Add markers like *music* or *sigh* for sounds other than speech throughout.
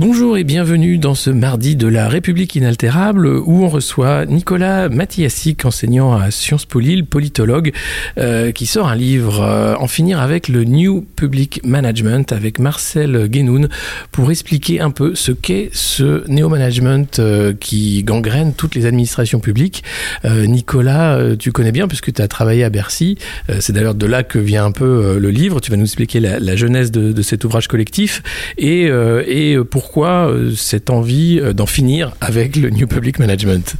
Bonjour et bienvenue dans ce mardi de la République inaltérable où on reçoit Nicolas Mathiasic, enseignant à Sciences Po Lille, politologue, euh, qui sort un livre euh, En finir avec le New Public Management avec Marcel Guénoun pour expliquer un peu ce qu'est ce néo-management euh, qui gangrène toutes les administrations publiques. Nicolas, tu connais bien puisque tu as travaillé à Bercy. C'est d'ailleurs de là que vient un peu le livre. Tu vas nous expliquer la, la genèse de, de cet ouvrage collectif et, et pourquoi euh, cette envie euh, d'en finir avec le New Public Management?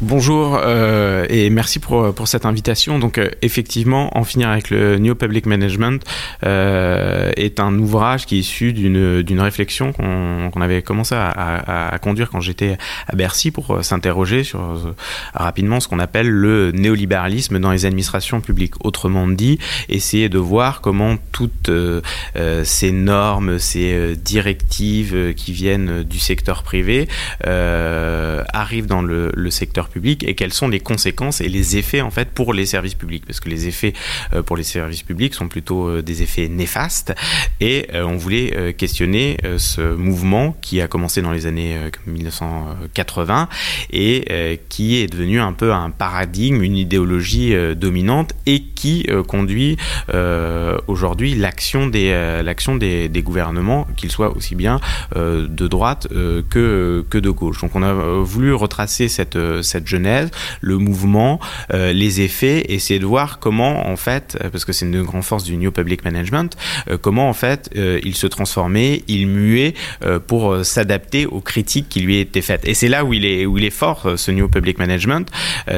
Bonjour euh, et merci pour, pour cette invitation. Donc euh, effectivement, en finir avec le New Public Management euh, est un ouvrage qui est issu d'une réflexion qu'on avait commencé à, à, à conduire quand j'étais à Bercy pour euh, s'interroger sur euh, rapidement ce qu'on appelle le néolibéralisme dans les administrations publiques. Autrement dit, essayer de voir comment toutes euh, euh, ces normes, ces euh, directives euh, qui viennent du secteur privé euh, arrivent dans le, le secteur public et quelles sont les conséquences et les effets en fait pour les services publics parce que les effets euh, pour les services publics sont plutôt euh, des effets néfastes et euh, on voulait questionner ce mouvement qui a commencé dans les années euh, 1980 et qui est devenu un peu un paradigme, une idéologie dominante et qui conduit aujourd'hui l'action des des, des gouvernements, qu'ils soient aussi bien de droite que que de gauche. Donc on a voulu retracer cette cette genèse, le mouvement, euh, les effets, essayer de voir comment en fait, euh, parce que c'est une grande force du New Public Management, euh, comment en fait euh, il se transformait, il muait pour s'adapter aux critiques qui lui étaient faites. Et c'est là où il est où il est fort ce New Public Management,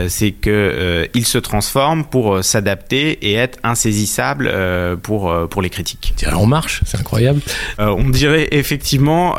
c'est que il se transforme pour s'adapter et être insaisissable pour pour les critiques. Tiens, on marche, c'est incroyable. On dirait effectivement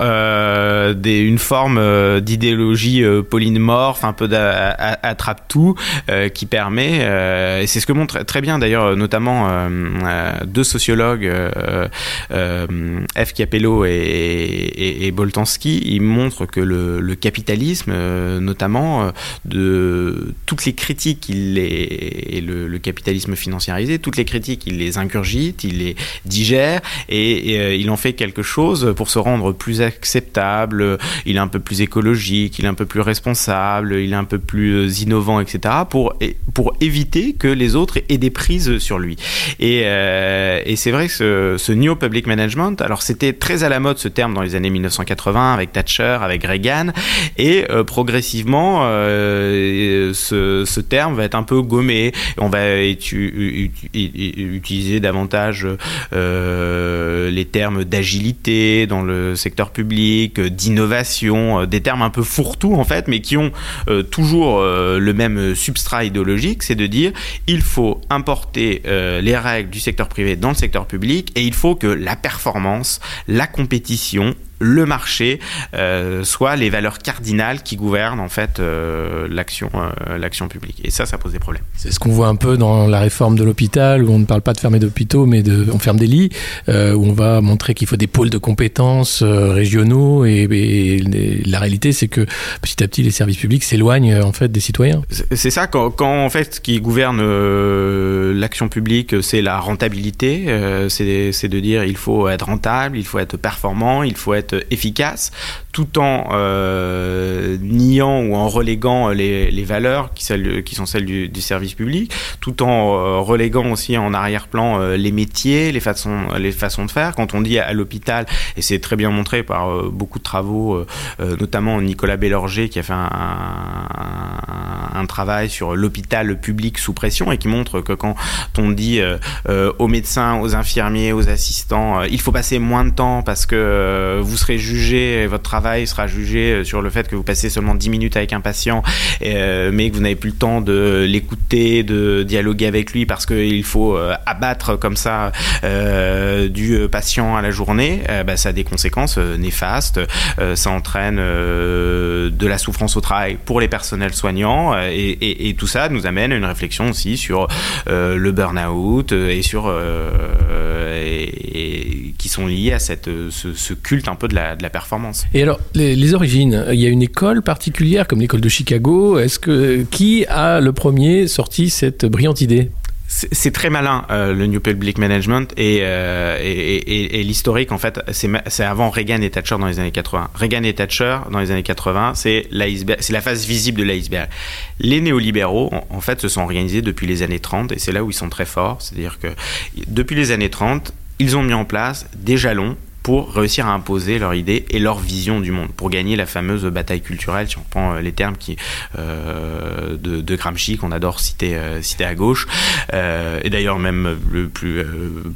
des, une forme d'idéologie polymorphe, un peu attrape-tout, euh, qui permet, euh, et c'est ce que montre très bien d'ailleurs notamment euh, euh, deux sociologues, euh, euh, F. Capello et, et, Boltanski, ils montrent que le, capitalisme, euh, notamment euh, de toutes les critiques, il les, et le, capitalisme financiarisé, toutes les critiques, il les ingurgite, il les digère et, et, euh, il en fait quelque chose pour se rendre plus acceptable, il est un peu plus écologique, il est un peu plus responsable, il est un peu plus euh, innovant, etc. pour, pour éviter que les autres aient des prises sur lui. Et, euh, c'est vrai que ce, New Public Management, alors c'était très à la mode ce terme dans les années 1980 avec Thatcher, avec Reagan, et euh, progressivement ce, terme va être un peu gommé. On va utiliser davantage les termes d'agilité dans le secteur public, d'innovation, des termes un peu fourre-tout en fait, mais qui ont euh, euh, le même substrat idéologique, c'est de dire il faut importer euh, les règles du secteur privé dans le secteur public et il faut que la performance, la compétition le marché euh, soient les valeurs cardinales qui gouvernent en fait euh, l'action euh, l'action publique et ça ça pose des problèmes C'est ce qu'on voit un peu dans la réforme de l'hôpital, où on ne parle pas de fermer d'hôpitaux, mais de, on ferme des lits, euh, où on va montrer qu'il faut des pôles de compétences euh, régionaux, et, et la réalité, c'est que petit à petit, les services publics s'éloignent en fait des citoyens. C'est c'est ça, quand, quand en fait ce qui gouverne euh, l'action publique, c'est la rentabilité, euh, c'est c'est de dire il faut être rentable, il faut être performant, il faut être efficace, tout en euh, niant ou en reléguant les, les valeurs qui, sont celles du, du service public, tout en euh, reléguant aussi en arrière-plan euh, les métiers, les façons, les façons de faire. Quand on dit à l'hôpital, et c'est très bien montré par euh, beaucoup de travaux, notamment Nicolas Bélorger qui a fait un, un- un travail sur l'hôpital public sous pression et qui montre que quand on dit aux médecins, aux infirmiers, aux assistants, il faut passer moins de temps parce que vous serez jugé, votre travail sera jugé sur le fait que vous passez seulement 10 minutes avec un patient, mais que vous n'avez plus le temps de l'écouter, de dialoguer avec lui parce qu'il faut abattre comme ça du patient à la journée, bah, ça a des conséquences néfastes. ça entraîne de la souffrance au travail pour les personnels soignants et, tout ça nous amène à une réflexion aussi sur le burn-out et sur qui sont liés à cette, ce, culte un peu de la, performance. Les, origines, il y a une école particulière comme l'école de Chicago. Est-ce que qui a le premier sorti cette brillante idée? C'est très malin euh, le New Public Management euh, et, et, l'historique en fait c'est avant Reagan et Thatcher dans les années 80. Reagan et Thatcher dans les années 80 c'est c'est la phase visible de l'iceberg. Les néolibéraux en, en, fait se sont organisés depuis les années 30 et c'est là où ils sont très forts, c'est-à-dire que depuis les années 30 ils ont mis en place des jalons pour réussir à imposer leur idée et leur vision du monde, pour gagner la fameuse bataille culturelle, si on prend euh, les termes qui, euh, de, de, Gramsci qu'on adore citer, euh, citer à gauche, et d'ailleurs même le plus,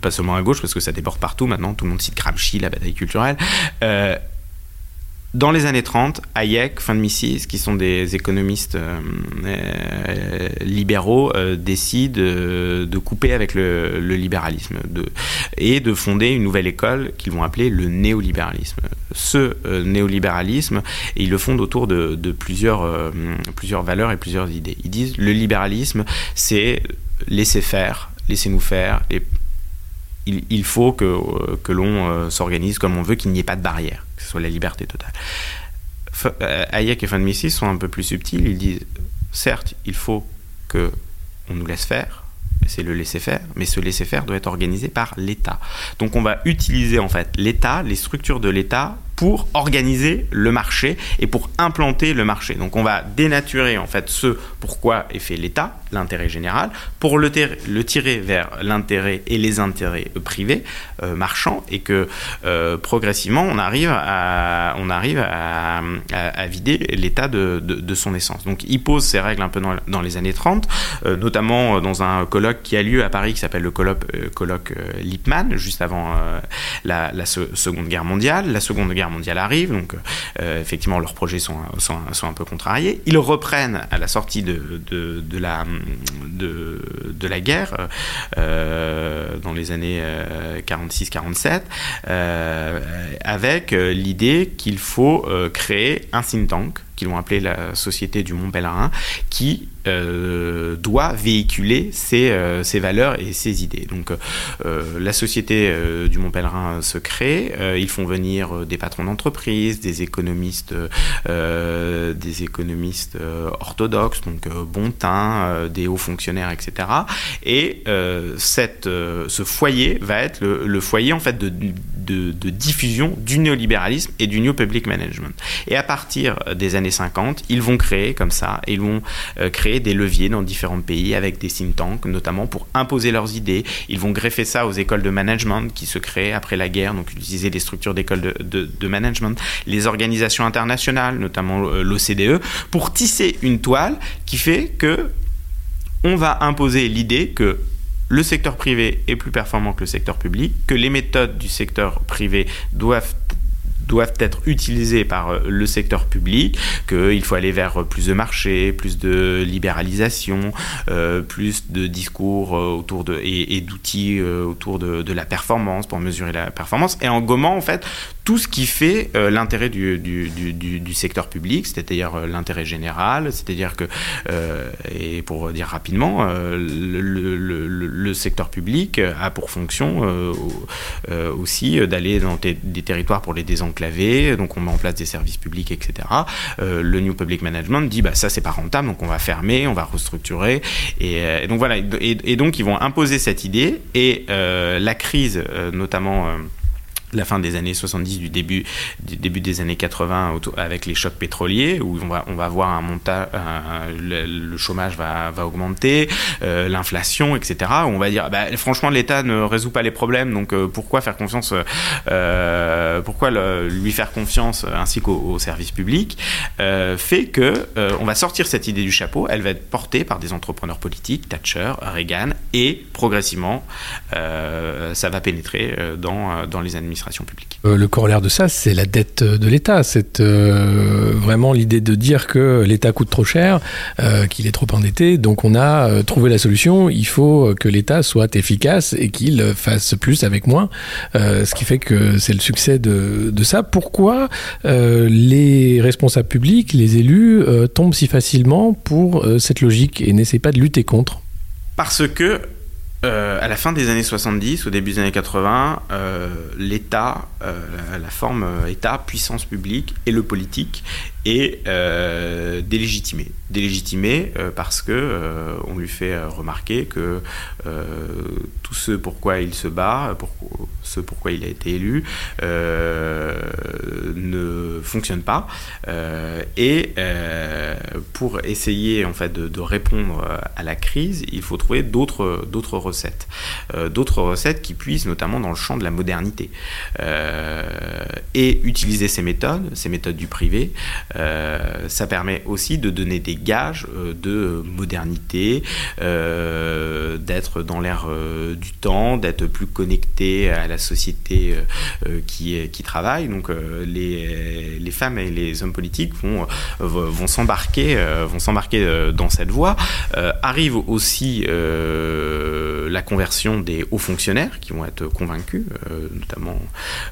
pas seulement à gauche, parce que ça déborde partout maintenant, tout le monde cite Gramsci, la bataille culturelle. Dans les années 30, Hayek, Von Mises, qui sont des économistes euh, euh, libéraux, euh, décident de couper avec le, libéralisme de, et de fonder une nouvelle école qu'ils vont appeler le néolibéralisme. Ce néolibéralisme, ils le fondent autour de, plusieurs, valeurs et plusieurs idées. Ils disent le libéralisme, c'est laisser faire, laissez-nous faire, et il, faut que, que l'on s'organise comme on veut, qu'il n'y ait pas de barrière que ce soit la liberté totale. Euh, Hayek et Van Mises sont un peu plus subtils. Ils disent, certes, il faut que on nous laisse faire, c'est le laisser faire, mais ce laisser faire doit être organisé par l'État. Donc on va utiliser en fait l'État, les structures de l'État pour organiser le marché et pour implanter le marché. Donc on va dénaturer en fait ce pourquoi est fait l'État, l'intérêt général, pour le, tirer vers l'intérêt et les intérêts privés, euh, marchands, et que euh, progressivement on arrive à, on arrive à, vider l'État de, de, son essence. Donc il pose ces règles un peu dans, les années 30, euh, notamment dans un colloque qui a lieu à Paris qui s'appelle le colloque, colloque Lippmann, juste avant la, la, Seconde Guerre mondiale. La Seconde Guerre mondiale arrive, donc euh, effectivement leurs projets sont, sont, un peu contrariés. Ils reprennent à la sortie de, de, de la, de, de, la guerre, euh, dans les années 46-47, euh, avec l'idée qu'il faut créer un think tank qu'ils vont appeler la Société du Mont Pèlerin, qui euh, doit véhiculer ses, euh, valeurs et ses idées. Donc euh, la Société du Mont Pèlerin se crée, ils font venir des patrons d'entreprise, des économistes, des économistes orthodoxes, donc Bontin, des hauts fonctionnaires, etc. Et cette, ce foyer va être le, le foyer en fait de, de, de, diffusion du néolibéralisme et du New Public Management. Et à partir des années 50, ils vont créer comme ça, ils vont créer des leviers dans différents pays avec des think tanks, notamment pour imposer leurs idées. Ils vont greffer ça aux écoles de management qui se créent après la guerre, donc utiliser des structures d'écoles de, management, les organisations internationales, notamment euh, l'OCDE, pour tisser une toile qui fait que on va imposer l'idée que le secteur privé est plus performant que le secteur public, que les méthodes du secteur privé doivent doivent être utilisés par euh, le secteur public, qu'il faut aller vers plus de marché, plus de libéralisation, euh, plus de discours euh, autour de, et, d'outils autour de, de, la performance pour mesurer la performance, et en gommant en fait tout ce qui fait l'intérêt du, du, du, du, secteur public, c'est-à-dire l'intérêt général, c'est-à-dire que, et pour dire rapidement, le, le, le, secteur public a pour fonction aussi d'aller dans des territoires pour les désenclaver donc on met en place des services publics, etc. Euh, le New Public Management dit bah ça c'est pas rentable, donc on va fermer, on va restructurer, et, euh, donc voilà, et, donc ils vont imposer cette idée. Et euh, la crise, notamment la fin des années 70, du début, du début des années 80 avec les chocs pétroliers, où on va, on va voir un montage, le, chômage va, va augmenter, euh, l'inflation, etc. Où on va dire, bah, franchement, l'État ne résout pas les problèmes, donc euh, pourquoi faire confiance, euh, pourquoi lui faire confiance ainsi qu'au service public, fait que on va sortir cette idée du chapeau, elle va être portée par des entrepreneurs politiques, Thatcher, Reagan, et progressivement, ça va pénétrer dans, dans les administrations l'administration publique. le corollaire de ça, c'est la dette de l'État. C'est vraiment l'idée de dire que l'État coûte trop cher, qu'il est trop endetté. Donc on a trouvé la solution. Il faut que l'État soit efficace et qu'il fasse plus avec moins. ce qui fait que c'est le succès de, de ça. Pourquoi les responsables publics, les élus, tombent si facilement pour cette logique et n'essaient pas de lutter contre? Parce que euh, à la fin des années 70, au début des années 80, euh, l'État, euh, la, forme État, puissance publique et le politique est délégitimé. Délégitimé parce que on lui fait remarquer que tout ce pourquoi il se bat, pour, ce pourquoi il a été élu, ne fonctionne pas. et pour essayer en fait de, de, répondre à la crise, il faut trouver d'autres d'autres recettes. Euh, d'autres recettes qui puissent notamment dans le champ de la modernité. Euh, et utiliser ces méthodes, ces méthodes du privé, euh, ça permet aussi de donner des gages de modernité, d'être dans l'air du temps, d'être plus connecté à la société qui, travaille. Donc les, femmes et les hommes politiques vont, s'embarquer dans cette voie. arrive aussi la conversion des hauts fonctionnaires qui vont être convaincus, euh, notamment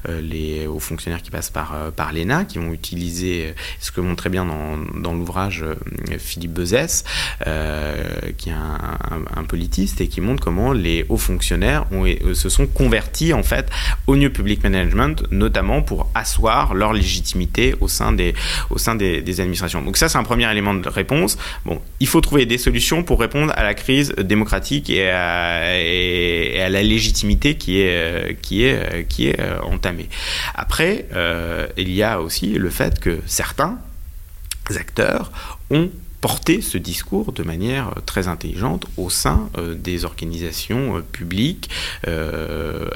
euh, les hauts fonctionnaires qui passent par, euh, par l'ENA, qui vont utiliser ce que montre très bien dans, l'ouvrage Philippe Bezès, qui est un, politiste, et qui montre comment les hauts fonctionnaires ont, se sont convertis en fait au New Public Management, notamment pour asseoir leur légitimité au sein des, au sein des, administrations. Donc ça, c'est un premier élément de réponse. Bon, il faut trouver des solutions pour répondre à la crise démocratique et à, la légitimité qui est, euh, qui est, euh, qui est euh, entamée. Après, il y a aussi le fait que certains acteurs ont porté ce discours de manière très intelligente au sein des organisations publiques,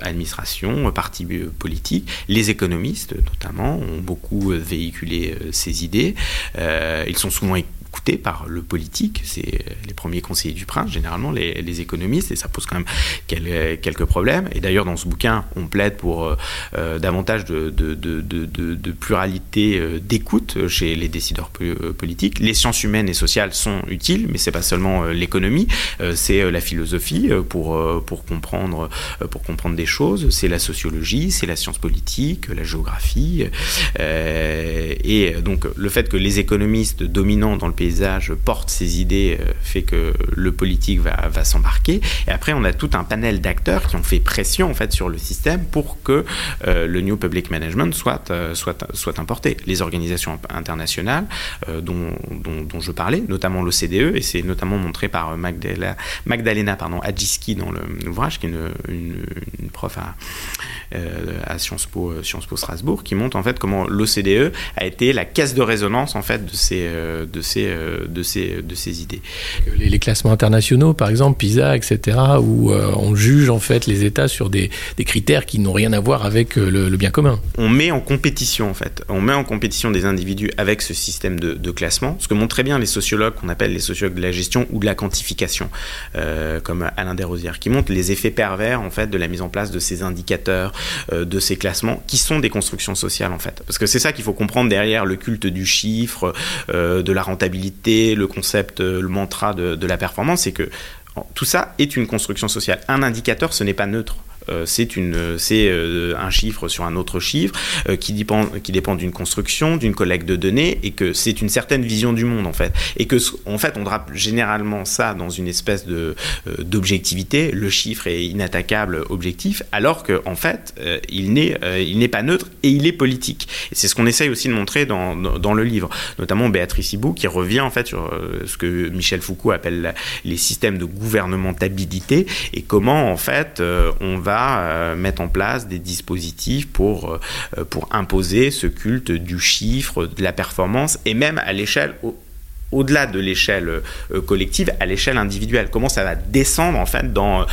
administrations, partis politiques. Les économistes, notamment, ont beaucoup véhiculé ces idées. ils sont souvent par le politique, c'est les premiers conseillers du prince, généralement les, économistes, et ça pose quand même quelques problèmes. Et d'ailleurs, dans ce bouquin, on plaide pour euh, euh, davantage de, pluralité euh, d'écoute chez les décideurs politiques. Les sciences humaines et sociales sont utiles, mais c'est pas seulement l'économie, c'est la philosophie pour, pour, comprendre, pour comprendre des choses, c'est la sociologie, c'est la science politique, la géographie. Et donc, le fait que les économistes dominants dans le paysage porte ces idées euh, fait que le politique va, va s'embarquer. Et après, on a tout un panel d'acteurs qui ont fait pression en fait sur le système pour que euh, le New Public Management soit, euh, soit, soit importé. Les organisations internationales dont, dont, je parlais, notamment l'OCDE, et c'est notamment montré par Magdalena, Magdalena pardon, Adjiski dans l'ouvrage, qui est une, une, prof à, à Sciences Po, Sciences Po Strasbourg, qui montre en fait comment l'OCDE a été la caisse de résonance en fait de ces, de ces euh, de, ces, de ces idées. Les, classements internationaux, par exemple, PISA, etc., où euh, on juge en fait les États sur des, des critères qui n'ont rien à voir avec euh, le, bien commun. On met en compétition, en fait, on met en compétition des individus avec ce système de, de classement, ce que montrent très bien les sociologues qu'on appelle les sociologues de la gestion ou de la quantification, comme Alain Desrosières, qui montrent les effets pervers, en fait, de la mise en place de ces indicateurs, de ces classements, qui sont des constructions sociales, en fait. Parce que c'est ça qu'il faut comprendre derrière le culte du chiffre, de la rentabilité le concept, euh, le mantra de, la performance, c'est que tout ça est une construction sociale. Un indicateur, ce n'est pas neutre. Euh, c'est une, c'est euh, un chiffre sur un autre chiffre euh, qui dépend, qui dépend d'une construction, d'une collecte de données, et que c'est une certaine vision du monde en fait, et que en fait on drape généralement ça dans une espèce de d'objectivité. Le chiffre est inattaquable, objectif, alors que en fait il n'est, il n'est pas neutre et il est politique. Et c'est ce qu'on essaye aussi de montrer dans, dans, le livre, notamment Béatrice Hibou qui revient en fait sur ce que Michel Foucault appelle les systèmes de gouvernementabilité et comment en fait on va euh, mettre en place des dispositifs pour, euh, pour imposer ce culte du chiffre, de la performance, et même à l'échelle au-delà de l'échelle euh, collective, à l'échelle individuelle. Comment ça va descendre en fait dans,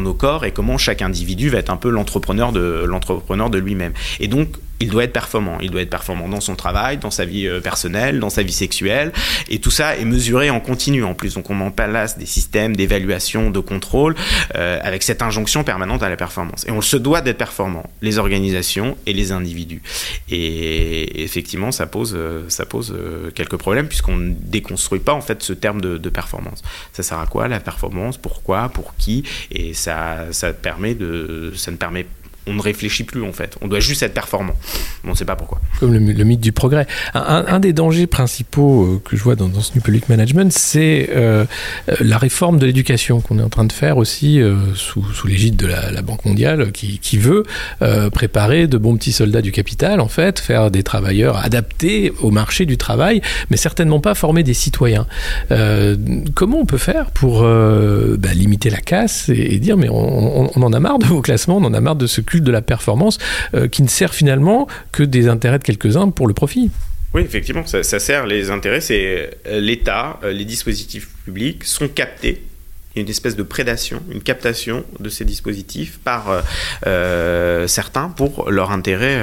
nos corps et comment chaque individu va être un peu l'entrepreneur de, l'entrepreneur de lui-même. Et donc il doit être performant. Il doit être performant dans son travail, dans sa vie euh, personnelle, dans sa vie sexuelle. Et tout ça est mesuré en continu en plus. Donc on en place des systèmes d'évaluation, de contrôle, euh, avec cette injonction permanente à la performance. Et on se doit d'être performant, les organisations et les individus. Et effectivement, ça pose, euh, ça pose quelques problèmes puisqu'on ne déconstruit pas en fait ce terme de, de, performance. Ça sert à quoi la performance? Pourquoi? Pour qui? Et ça, ça permet de, ça ne permet on ne réfléchit plus en fait. On doit juste être performant. On ne sait pas pourquoi. Comme le, mythe du progrès. Un, des dangers principaux euh, que je vois dans, ce New Public Management, c'est euh, la réforme de l'éducation qu'on est en train de faire aussi euh, sous, l'égide de la, Banque mondiale qui, veut préparer de bons petits soldats du capital, en fait, faire des travailleurs adaptés au marché du travail, mais certainement pas former des citoyens. comment on peut faire pour bah, limiter la casse et, dire mais on, on, en a marre de vos classements, on en a marre de ce de la performance euh, qui ne sert finalement que des intérêts de quelques-uns pour le profit. Oui, effectivement, ça, sert les intérêts, c'est euh, l'État, euh, les dispositifs publics sont captés une espèce de prédation, une captation de ces dispositifs par certains pour leur intérêt,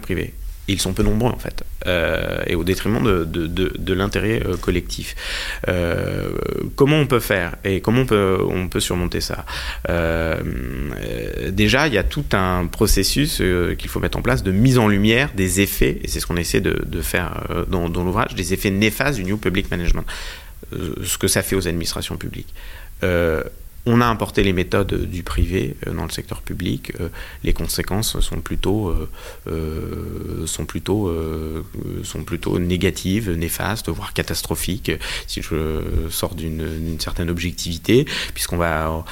privé ils sont peu nombreux en fait, et au détriment de, de, de, l'intérêt euh, collectif. Comment on peut faire et comment on peut, on peut surmonter ça? Déjà, il y a tout un processus qu'il faut mettre en place de mise en lumière des effets, et c'est ce qu'on essaie de, faire dans, dans l'ouvrage, des effets néfastes du New Public Management, ce que ça fait aux administrations publiques. On a importé les méthodes du privé euh, dans le secteur public. Euh, les conséquences sont plutôt, euh, sont plutôt, sont plutôt négatives, néfastes, voire catastrophiques, si je sors d'une certaine objectivité, puisqu'on va,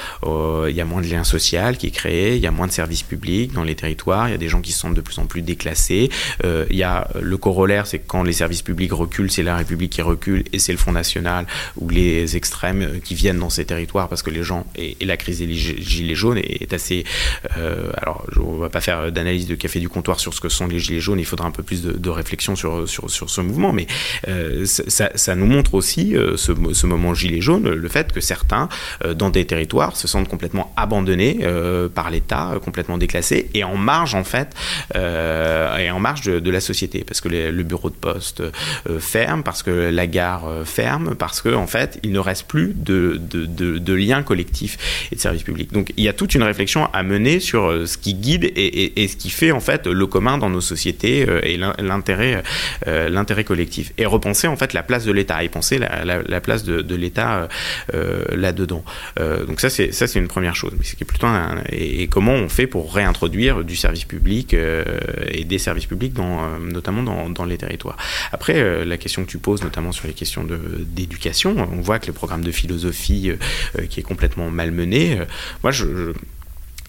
il y a moins de liens sociaux qui est créé, il y a moins de services publics dans les territoires, il y a des gens qui se sentent de plus en plus déclassés. il y a le corollaire, c'est que quand les services publics reculent, c'est la République qui recule et c'est le Front National ou les extrêmes qui viennent dans ces territoires parce que les gens et, la crise des gilets jaunes est, assez. Euh, alors, on ne va pas faire d'analyse de café du comptoir sur ce que sont les gilets jaunes. Il faudra un peu plus de, réflexion sur, sur, sur, ce mouvement, mais euh, ça, nous montre aussi euh, ce, moment gilet jaune, le fait que certains, dans des territoires, se sentent complètement abandonnés par l'État, complètement déclassés et en marge en fait, et en marge de, la société, parce que le bureau de poste ferme, parce que la gare ferme, parce que en fait, il ne reste plus de, de, de, de lien et de services publics. Donc il y a toute une réflexion à mener sur euh, ce qui guide et, ce qui fait en fait le commun dans nos sociétés euh, et l'intérêt euh, l'intérêt collectif. Et repenser en fait la place de l'État et penser la, place de, l'État là-dedans. donc ça c'est ça c'est une première chose. Plutôt et, comment on fait pour réintroduire du service public et des services publics dans, notamment dans, dans les territoires. Après la question que tu poses notamment sur les questions d'éducation, on voit que le programme de philosophie qui est complètement malmené. Euh, moi, je,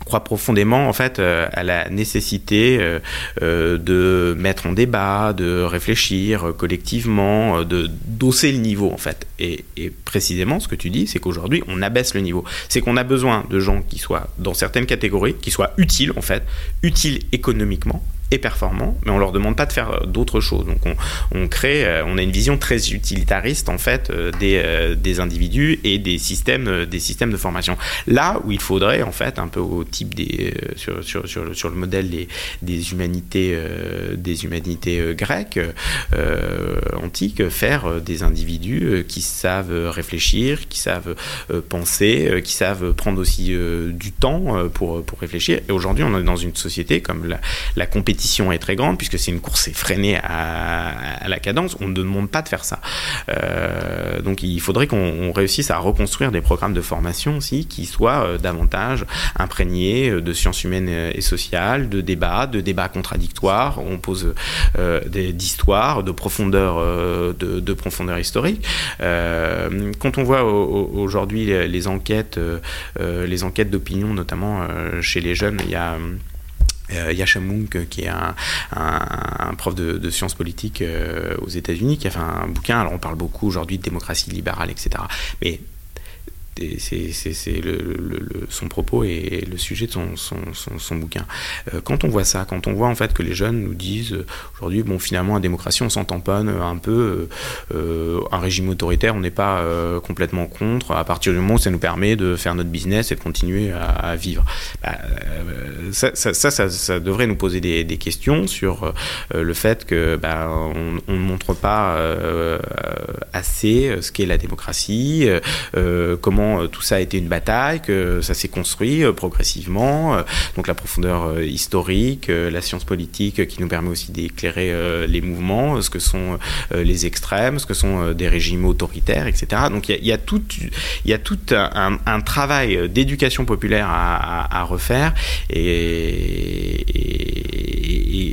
crois profondément en fait euh, à la nécessité euh, de mettre en débat, de réfléchir collectivement, de d'osser le niveau en fait. Et, et, précisément ce que tu dis, c'est qu'aujourd'hui on abaisse le niveau. C'est qu'on a besoin de gens qui soient dans certaines catégories, qui soient utiles en fait, utiles économiquement, et performants, mais on leur demande pas de faire euh, d'autres choses. Donc on, on, crée, euh, on a une vision très utilitariste en fait euh, des, des individus et des systèmes, des systèmes de formation. Là où il faudrait en fait un peu au type des sur, sur, sur, sur le modèle des, des humanités des humanités grecques antiques, faire des individus qui savent réfléchir, qui savent penser, qui savent prendre aussi du temps pour pour réfléchir. Et aujourd'hui on est dans une société comme la, la compétition est très grande, puisque c'est une course effrénée à, la cadence, on ne demande pas de faire ça. Euh, donc il faudrait qu'on réussisse à reconstruire des programmes de formation aussi qui soient euh, davantage imprégnés euh, de sciences humaines et sociales, de débats, de débats contradictoires. On pose d'histoire, de profondeur, de, profondeur historique. quand on voit aujourd'hui les, enquêtes, les enquêtes d'opinion, notamment chez les jeunes, il y a euh, Munk, qui est un, prof de, sciences politiques euh, aux États-Unis, qui a fait un bouquin. Alors, on parle beaucoup aujourd'hui de démocratie libérale, etc. c'est le, son propos et le sujet de son, son, son, bouquin. Euh, quand on voit ça, quand on voit en fait que les jeunes nous disent euh, aujourd'hui, bon, finalement, en démocratie, on s'en tamponne un peu, euh, un régime autoritaire, on n'est pas complètement contre, à partir du moment où ça nous permet de faire notre business et de continuer à, vivre. Bah, ça, ça, ça, ça, devrait nous poser des, des questions sur le fait que bah, on, ne montre pas assez ce qu'est la démocratie, comment euh, tout ça a été une bataille, que ça s'est construit euh, progressivement. Euh, donc la profondeur historique, la science politique qui nous permet aussi d'éclairer les mouvements, ce que sont les extrêmes, ce que sont des régimes autoritaires, etc. Donc il y, a, tout, y a tout un, travail d'éducation populaire à, refaire et,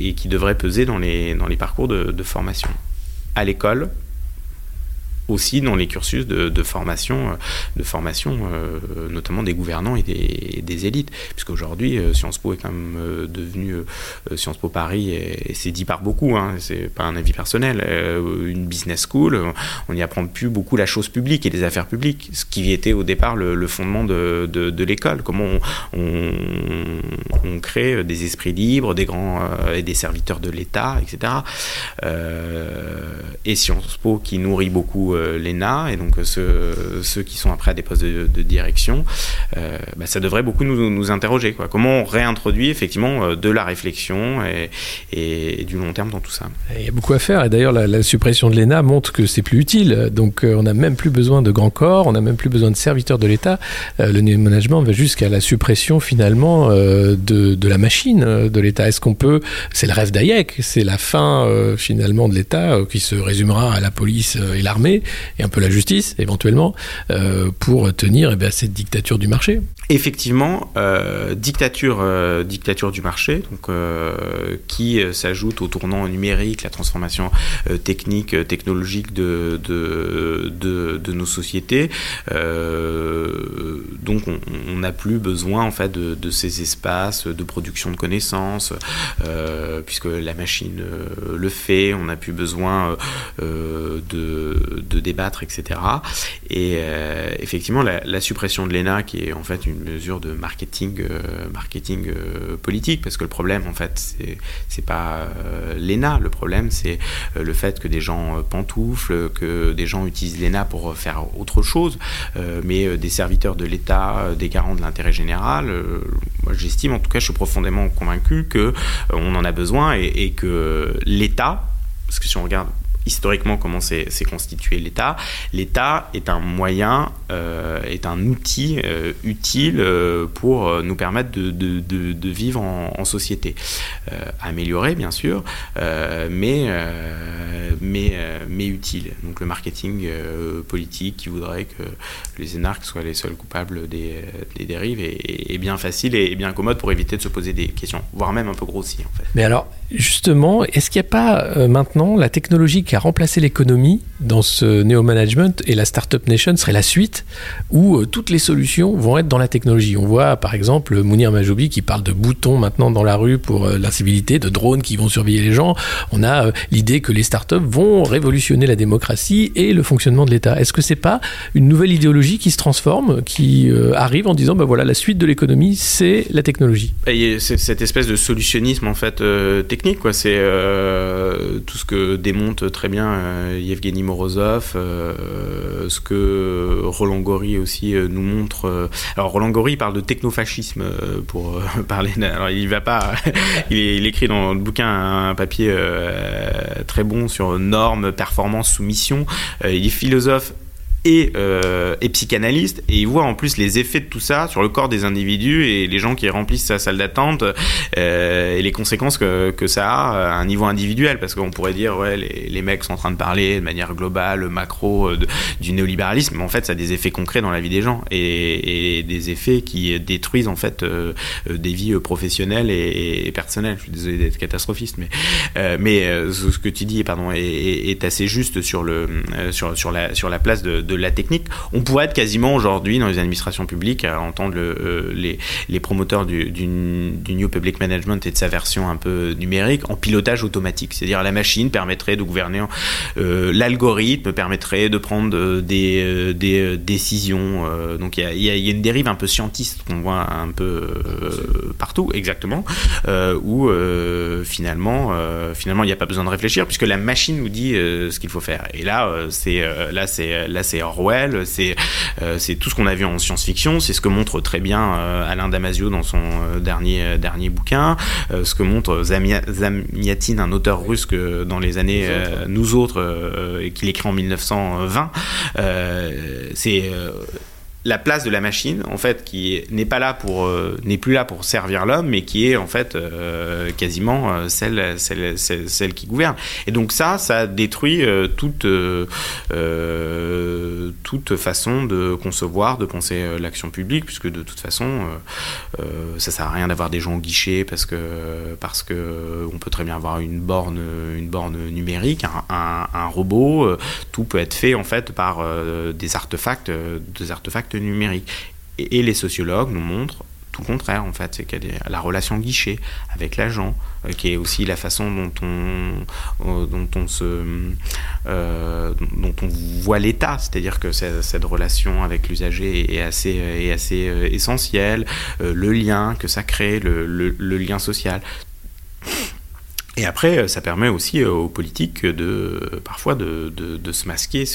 et, qui devrait peser dans les, dans les parcours de, de formation à l'école, aussi dans les cursus de, formation, euh, de formation euh, notamment des gouvernants et des, des élites. Puisqu'aujourd'hui, euh, Sciences Po est quand même devenu Sciences Po Paris, et, c'est dit par beaucoup, hein, c'est pas un avis personnel, une business school. On n'y apprend plus beaucoup la chose publique et les affaires publiques, ce qui était au départ le, fondement de, l'école. Comment on, crée des esprits libres, des grands et des serviteurs de l'État, etc. et Sciences Po qui nourrit beaucoup euh, l'ENA et donc euh, ceux, qui sont après à des postes de, direction, euh, bah, ça devrait beaucoup nous, interroger. Quoi. Comment on réintroduit effectivement de la réflexion et, du long terme dans tout ça? Il y a beaucoup à faire et d'ailleurs la, suppression de l'ENA montre que c'est plus utile. Donc on n'a même plus besoin de grands corps, on n'a même plus besoin de serviteurs de l'État. le management va jusqu'à la suppression finalement de, de, la machine de l'État. Est-ce qu'on peut, c'est le rêve d'Hayek, c'est la fin finalement de l'État qui se résumera à la police et l'armée et un peu la justice éventuellement euh, pour tenir eh bien, cette dictature du marché. Effectivement, euh, dictature, euh, dictature du marché, donc qui s'ajoute au tournant numérique, la transformation technique, technologique de, de, de, nos sociétés. donc on n'a plus besoin en fait de, de, ces espaces de production de connaissances, puisque la machine le fait. On n'a plus besoin de, de débattre, etc. Et euh, effectivement, la, suppression de l'ENA, qui est en fait une mesure de marketing, euh, marketing euh, politique, parce que le problème, en fait, c'est pas l'ENA. Le problème, c'est le fait que des gens pantouflent, que des gens utilisent l'ENA pour faire autre chose, mais des serviteurs de l'État, des garants de l'intérêt général, moi j'estime, en tout cas, je suis profondément convaincu que on en a besoin et que l'État, parce que si on regarde historiquement comment s'est constitué l'État. L'État est un moyen, euh, est un outil euh, utile euh, pour nous permettre de, vivre en, société. amélioré, bien sûr, mais, mais, mais utile. Donc le marketing politique qui voudrait que les énarques soient les seuls coupables des, dérives est, bien facile et bien commode pour éviter de se poser des questions, voire même un peu grossi en fait. Mais alors, justement, est-ce qu'il n'y a pas maintenant la technologie qui a remplacé l'économie dans ce néo-management et la Startup Nation serait la suite où euh, toutes les solutions vont être dans la technologie. On voit par exemple Mounir Majoubi qui parle de boutons maintenant dans la rue pour euh, l'incivilité, de drones qui vont surveiller les gens. On a euh, l'idée que les startups vont révolutionner la démocratie et le fonctionnement de l'État. Est-ce que c'est pas une nouvelle idéologie qui se transforme, qui arrive en disant ben voilà la suite de l'économie c'est la technologie? C'est cette espèce de solutionnisme en fait technique quoi. C'est tout ce que démonte très bien Yevgeny Morozov, euh, ce que Roland Gori aussi euh, nous montre. Euh, alors Roland Gori parle de technofascisme pour *laughs* parler. Alors il va pas. *laughs* il, écrit dans le bouquin un papier très bon sur normes, performance, soumission. il est philosophe euh, et, psychanalyste, et il voit en plus les effets de tout ça sur le corps des individus et les gens qui remplissent sa salle d'attente euh, et les conséquences que, que, ça a à un niveau individuel, parce qu'on pourrait dire ouais les, les, mecs sont en train de parler de manière globale, macro, euh, du néolibéralisme, mais en fait ça a des effets concrets dans la vie des gens et, et des effets qui détruisent en fait des vies professionnelles et, personnelles. Je suis désolé d'être catastrophiste, mais mais ce que tu dis pardon est, est, assez juste sur le sur sur la sur la place de, de de la technique. On pourrait être quasiment aujourd'hui dans les administrations publiques à entendre le, les, les, promoteurs du, du, New Public Management et de sa version un peu numérique en pilotage automatique. C'est-à-dire la machine permettrait de gouverner, euh, l'algorithme permettrait de prendre des, des décisions. donc il y a, une dérive un peu scientiste qu'on voit un peu partout, exactement, où finalement, finalement il n'y a pas besoin de réfléchir puisque la machine nous dit ce qu'il faut faire. Et là, c'est là c'est là c'est Orwell, c'est c'est tout ce qu'on a vu en science-fiction, c'est ce que montre très bien Alain Damasio dans son dernier dernier bouquin, ce que montre Zamiatin, un auteur russe que dans les années nous autres, et qu'il écrit en 1920. c'est la place de la machine, en fait, qui n'est pas là pour, euh, n'est plus là pour servir l'homme, mais qui est en fait euh, quasiment euh, celle, celle, celle, qui gouverne. Et donc ça, ça détruit toute, toute façon de concevoir, de penser l'action publique, puisque de toute façon, ça sert à rien d'avoir des gens au guichet parce que parce que on peut très bien avoir une borne, une borne numérique, un, un robot. tout peut être fait en fait par des artefacts, des artefacts numérique. Et, les sociologues nous montrent tout le contraire, en fait, c'est y a la relation guichet avec l'agent, euh, qui est aussi la façon dont on, euh, dont on, se, euh, dont on voit l'État, c'est-à-dire que cette relation avec l'usager est assez, est assez essentielle, le lien que ça crée, le lien social. Et après, euh, ça permet aussi euh, aux politiques de parfois de, de, de se masquer,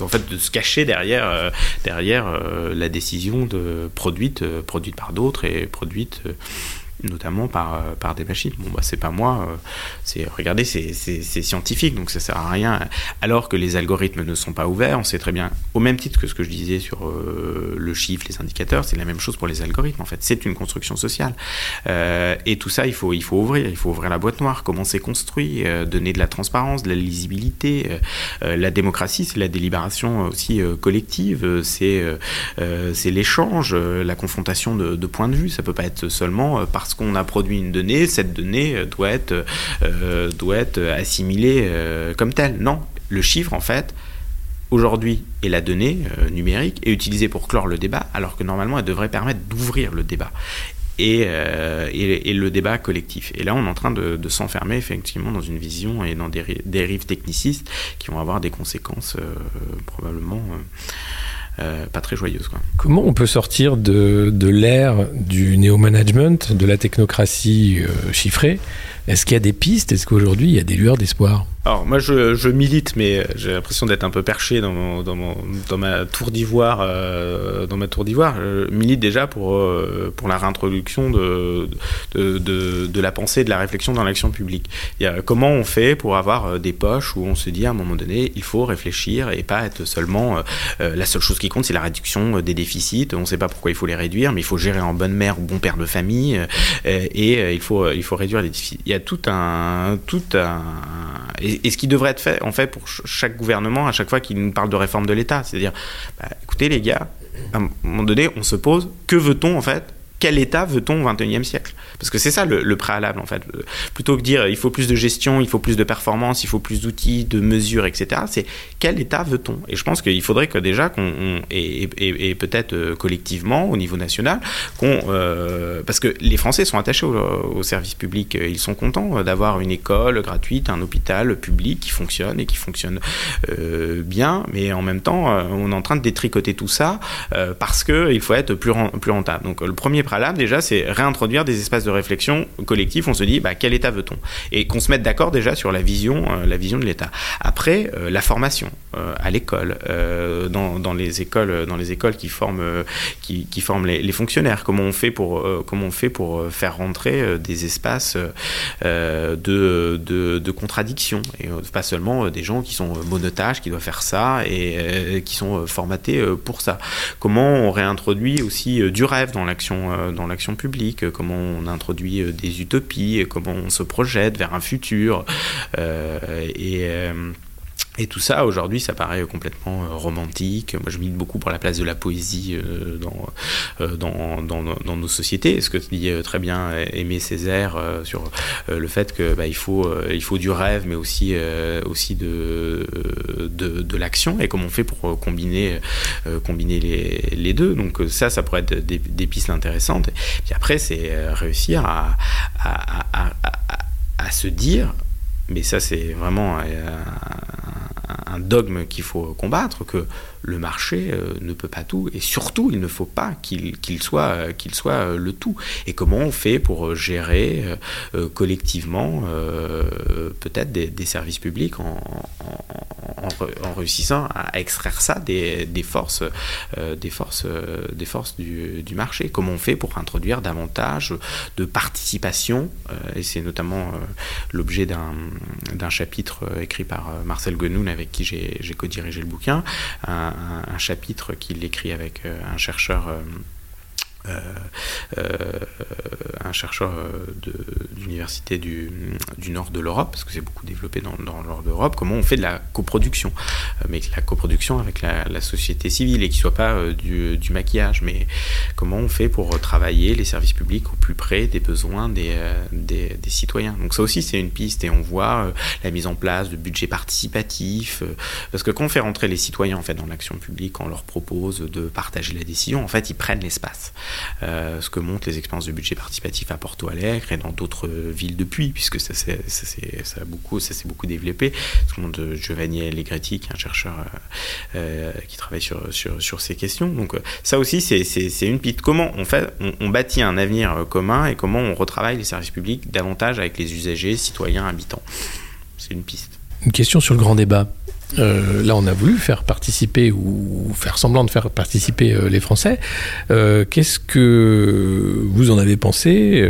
en fait, de se cacher derrière derrière la décision de produite produite par d'autres et produite notamment par, euh, par des machines. Bon, bah, c'est pas moi, euh, c'est regardez, c'est scientifique, donc ça sert à rien. Alors que les algorithmes ne sont pas ouverts, on sait très bien, au même titre que ce que je disais sur euh, le chiffre, les indicateurs, c'est la même chose pour les algorithmes. En fait, c'est une construction sociale. et tout ça, il faut, il faut ouvrir, il faut ouvrir la boîte noire, comment c'est construit, donner de la transparence, de la lisibilité. la démocratie, c'est la délibération aussi collective, c'est c'est l'échange, la confrontation de, points de vue. Ça peut pas être seulement parce qu'on a produit une donnée, cette donnée euh, doit être, euh, doit être assimilée euh, comme telle. Non, le chiffre, en fait, aujourd'hui, et la donnée numérique est utilisée pour clore le débat, alors que normalement, elle devrait permettre d'ouvrir le débat. Et, et, le débat collectif. Et là, on est en train de, s'enfermer effectivement dans une vision et dans des dérives technicistes qui vont avoir des conséquences probablement pas très joyeuse. Comment on peut sortir de, de l'ère du néo-management, de la technocratie euh, chiffrée? Est-ce qu'il y a des pistes? Est-ce qu'aujourd'hui il y a des lueurs d'espoir? Alors moi je, milite, mais j'ai l'impression d'être un peu perché dans, dans, dans ma tour d'ivoire. Euh, dans ma tour d'ivoire, je milite déjà pour euh, pour la réintroduction de de, de la pensée, de la réflexion dans l'action publique. Y a, comment on fait pour avoir euh, des poches où on se dit à un moment donné, il faut réfléchir et pas être seulement la seule chose qui compte, c'est la réduction des déficits. On ne sait pas pourquoi il faut les réduire, mais il faut gérer en bonne mère ou bon père de famille et il faut il faut réduire les déficits. Il y a tout un tout un et, ce qui devrait être fait, en fait, pour chaque gouvernement, à chaque fois qu'il nous parle de réforme de l'État, c'est-à-dire, bah, écoutez les gars, à un moment donné, on se pose, que veut-on en fait quel État veut-on au XXIe siècle? Parce que c'est ça le, préalable, en fait. Plutôt que dire il faut plus de gestion, il faut plus de performance, il faut plus d'outils, de mesures, etc., c'est quel État veut-on? Et je pense qu'il faudrait que déjà, qu'on, et, peut-être euh, collectivement, au niveau national, qu'on. Euh, parce que les Français sont attachés au, service public, ils sont contents d'avoir une école gratuite, un hôpital public qui fonctionne et qui fonctionne euh, bien, mais en même temps, on est en train de détricoter tout ça parce qu'il faut être plus, plus rentable. Donc le premier préalable, déjà, c'est réintroduire des espaces de réflexion collectifs. On se dit, bah, quel État veut-on? Et qu'on se mette d'accord déjà sur la vision, euh, la vision de l'État. Après, euh, la formation euh, à l'école, dans, les écoles, dans les écoles qui forment, qui, forment les, fonctionnaires. Comment on fait pour, comment on fait pour faire rentrer des espaces de, de, contradiction et pas seulement des gens qui sont monotages, qui doivent faire ça et qui sont formatés pour ça. Comment on réintroduit aussi du rêve dans l'action dans l'action publique, euh, comment on introduit euh, des utopies, comment on se projette vers un futur. Et tout ça, aujourd'hui, ça paraît complètement euh, romantique. Moi, je milite beaucoup pour la place de la poésie euh, euh, dans, dans, dans, nos sociétés. Ce que dit très bien Aimé Césaire sur le fait qu'il bah, faut, il faut du rêve, mais aussi, aussi de, de, l'action, et comment on fait pour combiner, combiner les, les, deux? Donc ça, ça pourrait être des, des pistes intéressantes. Et puis après, c'est réussir à, à, à, à, se dire, mais ça c'est vraiment un dogme qu'il faut combattre, que le marché euh, ne peut pas tout, et surtout, il ne faut pas qu'il soit, euh, euh, le tout. Et comment on fait pour gérer collectivement peut-être des, services publics en, réussissant à extraire ça des, forces, du, marché? Comment on fait pour introduire davantage de participation Et c'est notamment l'objet d'un chapitre écrit par Marcel Guenoun avec qui j'ai co-dirigé le bouquin, un chapitre qu'il écrit avec euh, un chercheur euh, un chercheur euh, de l'université du, nord de l'Europe, parce que c'est beaucoup développé dans, le nord de l'Europe, comment on fait de la coproduction, mais la coproduction avec la, société civile et qui soit pas du, maquillage, mais comment on fait pour travailler les services publics au plus près des besoins des citoyens. Donc ça aussi c'est une piste et on voit la mise en place de budgets participatifs, parce que quand on fait rentrer les citoyens en fait dans l'action publique, on leur propose de partager la décision, en fait ils prennent l'espace. Euh, ce que montrent les expériences de budget participatif à Porto Alegre et dans d'autres villes depuis, puisque ça s'est beaucoup, ça beaucoup développé. Ce que montre Giovanni Allegretti, qui est un chercheur euh, euh, qui travaille sur, ces questions. Donc ça aussi, c'est une piste. Comment on, fait, on, bâtit un avenir commun et comment on retravaille les services publics davantage avec les usagers, citoyens, habitants? C'est une piste. Une question sur le grand débat. Euh, là, on a voulu faire participer ou faire semblant de faire participer euh, les Français. Euh, qu'est-ce que vous en avez pensé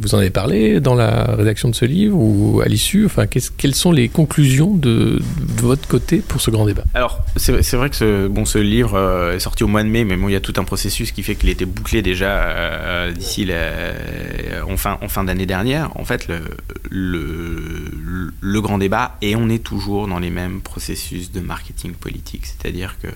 Vous en avez parlé dans la rédaction de ce livre ou à l'issue? Enfin, quelles sont les conclusions de, votre côté pour ce grand débat? Alors, c'est vrai que ce, bon, ce livre est sorti au mois de mai, mais bon, il y a tout un processus qui fait qu'il était bouclé déjà d'ici en fin, en fin d'année dernière. En fait, le, le, le grand débat, et on est toujours dans les mêmes processus de marketing politique. C'est-à-dire que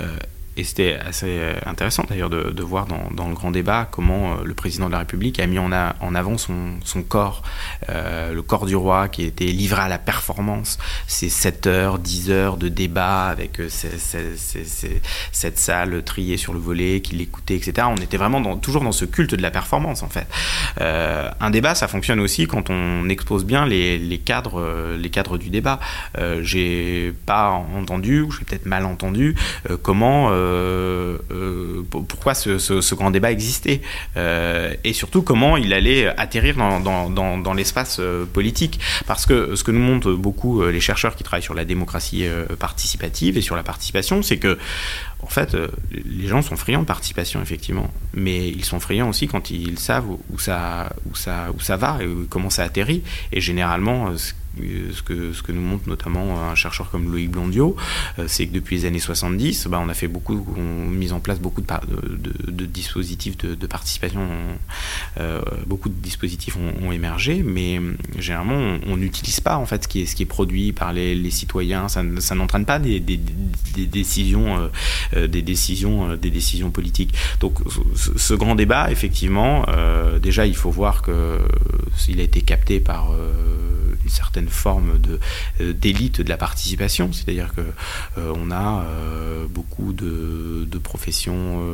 euh, et c'était assez euh, intéressant d'ailleurs de, voir dans, le grand débat comment euh, le président de la République a mis en, avant son, corps, euh, le corps du roi qui était livré à la performance. Ces 7 heures, 10 heures de débat avec euh, cette salle triée sur le volet, qui l'écoutait, etc. On était vraiment toujours dans ce culte de la performance en fait. Euh, un débat, ça fonctionne aussi quand on expose bien les, cadres, les cadres du débat. J'ai pas entendu, ou j'ai peut-être mal entendu, comment euh, euh, pourquoi ce, grand débat existait euh, et surtout comment il allait atterrir dans, l'espace politique. Parce que ce que nous montrent beaucoup les chercheurs qui travaillent sur la démocratie participative et sur la participation, c'est que en fait, les gens sont friands de participation, effectivement. Mais ils sont friands aussi quand ils savent où ça, où ça, où ça va et comment ça atterrit. Et généralement, ce que, ce que nous montre notamment un chercheur comme Loïc Blondiot, euh, c'est que depuis les années 70, bah, on a fait beaucoup, on mis en place beaucoup de, dispositifs de, participation, euh, beaucoup de dispositifs ont, émergé, mais euh, généralement on n'utilise pas en fait ce qui est, ce produit par les, citoyens, ça, n'entraîne pas des décisions, des décisions, des décisions politiques. Donc ce, ce grand débat, effectivement, déjà il faut voir que il a été capté par une certaine forme de euh, d'élite de la participation, c'est-à-dire que euh, on a euh, beaucoup de, professions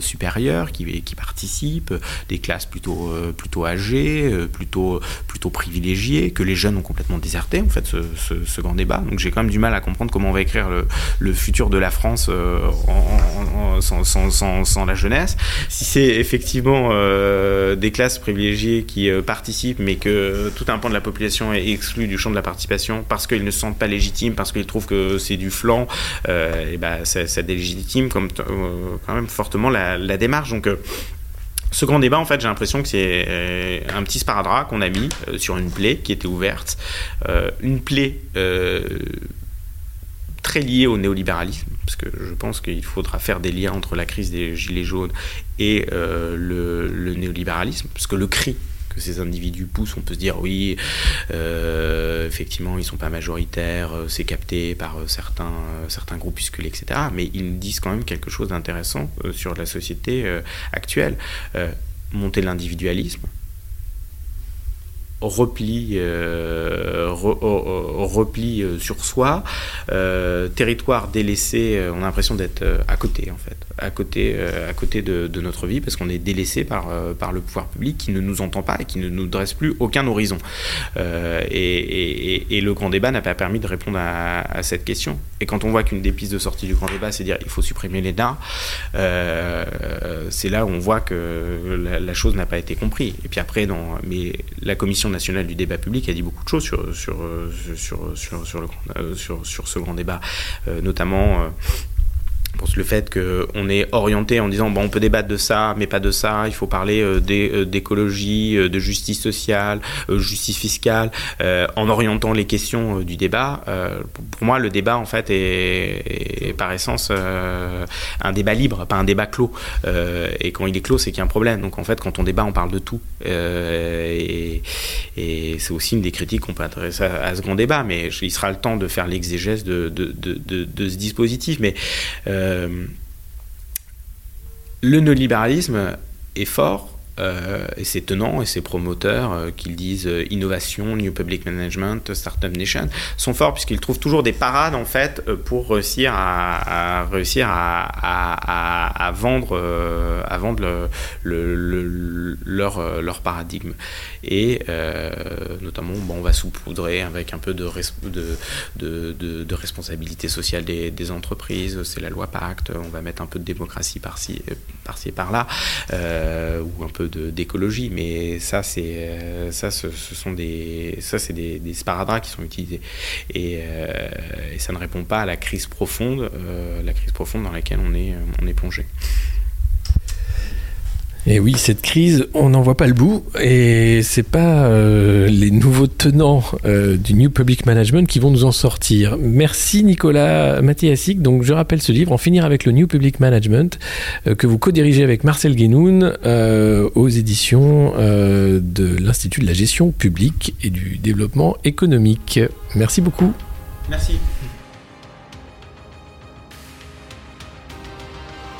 supérieures qui, participent, des classes plutôt plutôt âgées, plutôt plutôt privilégiées, que les jeunes ont complètement déserté en fait ce, grand débat. Donc j'ai quand même du mal à comprendre comment on va écrire le, futur de la France sans, la jeunesse. Si c'est effectivement des classes privilégiées qui participent, mais que tout un pan de la population est exclu du champ de la participation parce qu'ils ne se sentent pas légitimes, parce qu'ils trouvent que c'est du flanc, euh, et ben ça, délégitime comme, euh, quand même fortement la, démarche. Donc, euh, ce grand débat, en fait, j'ai l'impression que c'est un petit sparadrap qu'on a mis sur une plaie qui était ouverte. une plaie très liée au néolibéralisme, parce que je pense qu'il faudra faire des liens entre la crise des Gilets jaunes et le, néolibéralisme, parce que le cri que ces individus poussent. On peut se dire oui, euh, effectivement, ils sont pas majoritaires, euh, c'est capté par euh, certains, groupuscules, etc. Mais ils disent quand même quelque chose d'intéressant sur la société actuelle. monter l'individualisme, repli, euh, repli euh, sur soi, euh, territoire délaissé, on a l'impression d'être à côté en fait, à côté, à côté de, notre vie parce qu'on est délaissé par, par le pouvoir public qui ne nous entend pas et qui ne nous dresse plus aucun horizon. Et, le grand débat n'a pas permis de répondre à, cette question. Et quand on voit qu'une des pistes de sortie du grand débat, c'est dire il faut supprimer les l'ENA, c'est là où on voit que la, la chose n'a pas été comprise. Et puis après, dans, mais la commission nationale du débat public a dit beaucoup de choses sur, sur, sur, sur, sur, euh, sur, sur ce grand débat, euh, notamment euh, pense le fait qu'on est orienté en disant bon on peut débattre de ça mais pas de ça. Il faut parler euh, euh, d'écologie euh, de justice sociale justice fiscale en orientant les questions du débat. Pour moi le débat en fait est, par essence un débat libre pas un débat clos. Et quand il est clos c'est qu'il y a un problème. Donc en fait quand on débat on parle de tout. Et, c'est aussi une des critiques qu'on peut adresser à, ce grand débat. Mais il sera le temps de faire l'exégèse de, de, ce dispositif. Mais euh, le néolibéralisme est fort, euh, et c'est tenants et ses promoteurs euh, qu'ils disent euh, innovation, new public management, startup nation sont forts puisqu'ils trouvent toujours des parades en fait pour réussir à, réussir à, vendre à vendre le, leur, leur paradigme. Et notamment on va saupoudrer avec un peu de, responsabilité sociale des, entreprises. C'est la loi Pacte. On va mettre un peu de démocratie par-ci par-ci par-là ou un peu d'écologie, mais ça, c'est euh, ça, ce, sont des ça, c'est des, des sparadraps qui sont utilisés, euh, et, ça ne répond pas à la crise profonde, euh, la crise profonde dans laquelle on est on est plongé. Et oui, cette crise, on n'en voit pas le bout, et c'est pas euh, les nouveaux tenants euh, du New Public Management qui vont nous en sortir. Merci Nicolas Mathiasic. Donc je rappelle ce livre, En finir avec le New Public Management, euh, que vous co-dirigez avec Marcel Guénoun aux éditions de l'Institut de la gestion publique et du développement économique. Merci beaucoup. Merci.